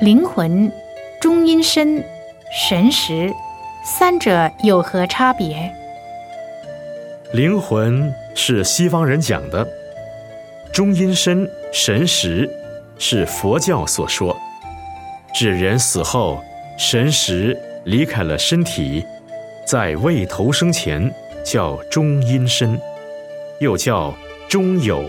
灵魂中阴身神识三者有何差别？灵魂是西方人讲的。中阴身神识是佛教所说指人死后神识离开了身体在未投生前叫中阴身又叫中有。